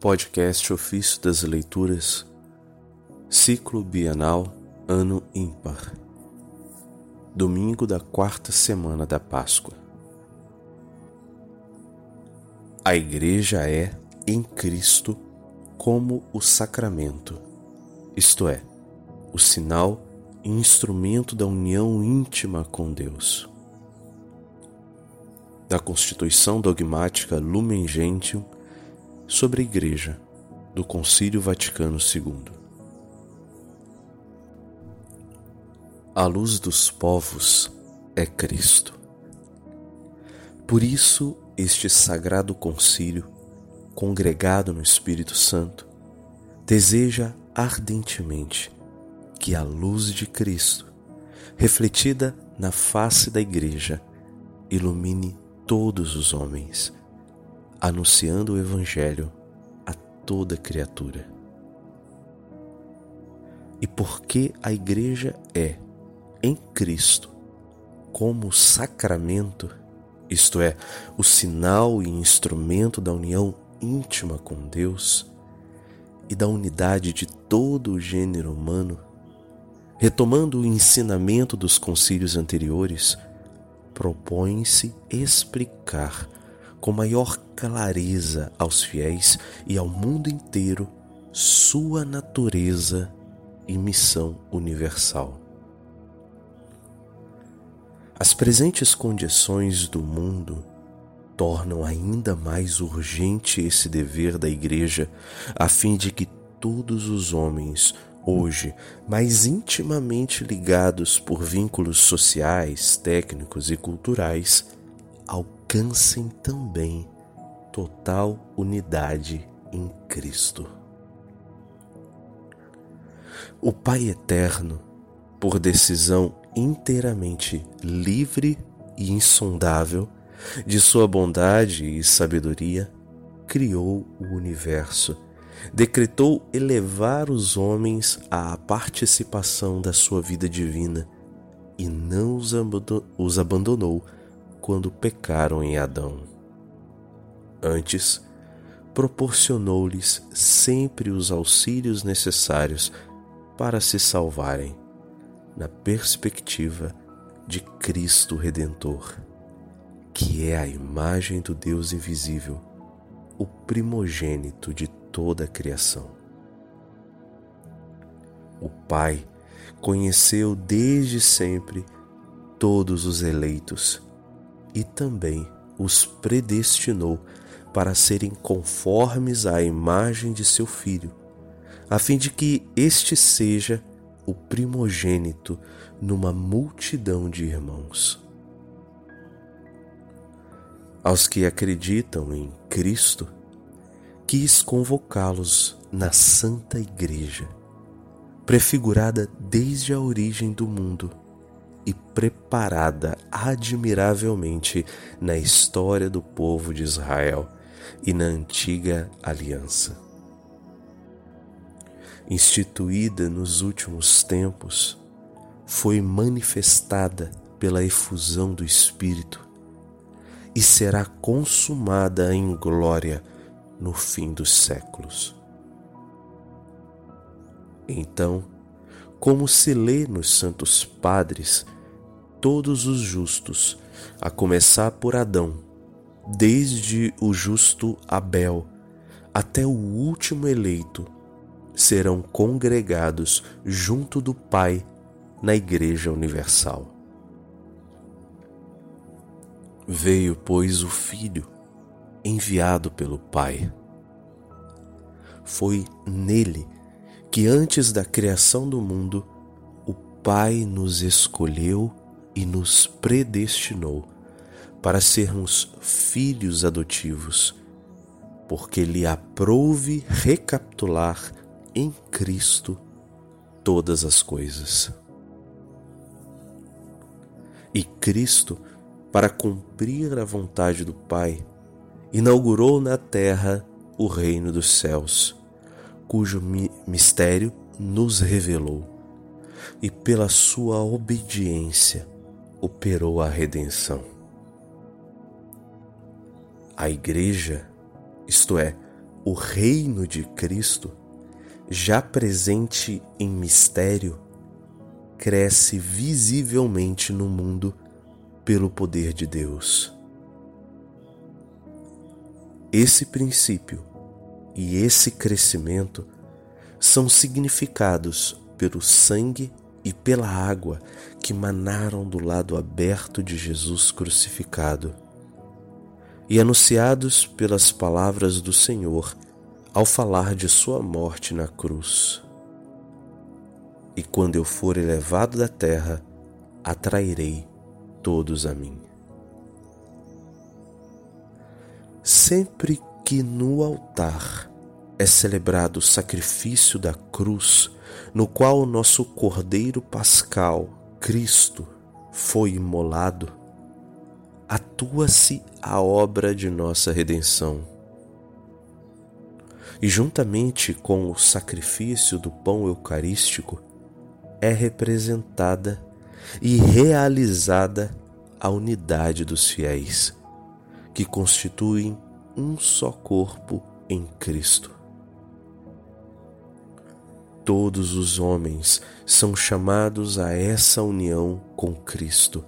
Podcast Ofício das Leituras, Ciclo Bienal, Ano Ímpar, Domingo da quarta semana da Páscoa. A Igreja é, em Cristo, como o sacramento, isto é, o sinal e instrumento da união íntima com Deus. Da Constituição Dogmática Lumen Gentium sobre a Igreja, do Concílio Vaticano II. A luz dos povos é Cristo. Por isso, este sagrado concílio, congregado no Espírito Santo, deseja ardentemente que a luz de Cristo, refletida na face da Igreja, ilumine todos os homens anunciando o Evangelho a toda criatura. E porque a Igreja é, em Cristo, como sacramento, isto é, o sinal e instrumento da união íntima com Deus e da unidade de todo o gênero humano, retomando o ensinamento dos concílios anteriores, propõe-se explicar com maior clareza aos fiéis e ao mundo inteiro sua natureza e missão universal. As presentes condições do mundo tornam ainda mais urgente esse dever da Igreja, a fim de que todos os homens, hoje mais intimamente ligados por vínculos sociais, técnicos e culturais, alcancem também total unidade em Cristo. O Pai Eterno, por decisão inteiramente livre e insondável de sua bondade e sabedoria, criou o universo, decretou elevar os homens à participação da sua vida divina e não os abandonou quando pecaram em Adão. Antes, proporcionou-lhes sempre os auxílios necessários para se salvarem, na perspectiva de Cristo Redentor, que é a imagem do Deus invisível, o primogênito de toda a criação. O Pai conheceu desde sempre todos os eleitos e também os predestinou para serem conformes à imagem de seu filho, a fim de que este seja o primogênito numa multidão de irmãos. Aos que acreditam em Cristo, quis convocá-los na Santa Igreja, prefigurada desde a origem do mundo e preparada admiravelmente na história do povo de Israel e na antiga aliança. Instituída nos últimos tempos, foi manifestada pela efusão do Espírito e será consumada em glória no fim dos séculos. Então, como se lê nos Santos Padres, todos os justos, a começar por Adão, desde o justo Abel até o último eleito, serão congregados junto do Pai na Igreja Universal. Veio, pois, o Filho, enviado pelo Pai. Foi nele que antes da criação do mundo, o Pai nos escolheu e nos predestinou para sermos filhos adotivos, porque lhe aprouve recapitular em Cristo todas as coisas. E Cristo, para cumprir a vontade do Pai, inaugurou na terra o reino dos céus cujo mistério nos revelou, e pela sua obediência operou a redenção. A Igreja, isto é, o reino de Cristo, já presente em mistério, cresce visivelmente no mundo pelo poder de Deus. Esse princípio e esse crescimento são significados pelo sangue e pela água que manaram do lado aberto de Jesus crucificado, e anunciados pelas palavras do Senhor ao falar de Sua morte na cruz. E quando eu for elevado da terra, atrairei todos a mim. Sempre que no altar é celebrado o sacrifício da cruz, no qual o nosso Cordeiro Pascal, Cristo, foi imolado, atua-se a obra de nossa redenção. E juntamente com o sacrifício do pão eucarístico, é representada e realizada a unidade dos fiéis, que constituem um só corpo em Cristo. Todos os homens são chamados a essa união com Cristo,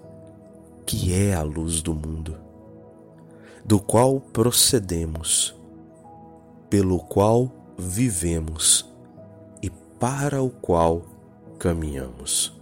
que é a luz do mundo, do qual procedemos, pelo qual vivemos e para o qual caminhamos.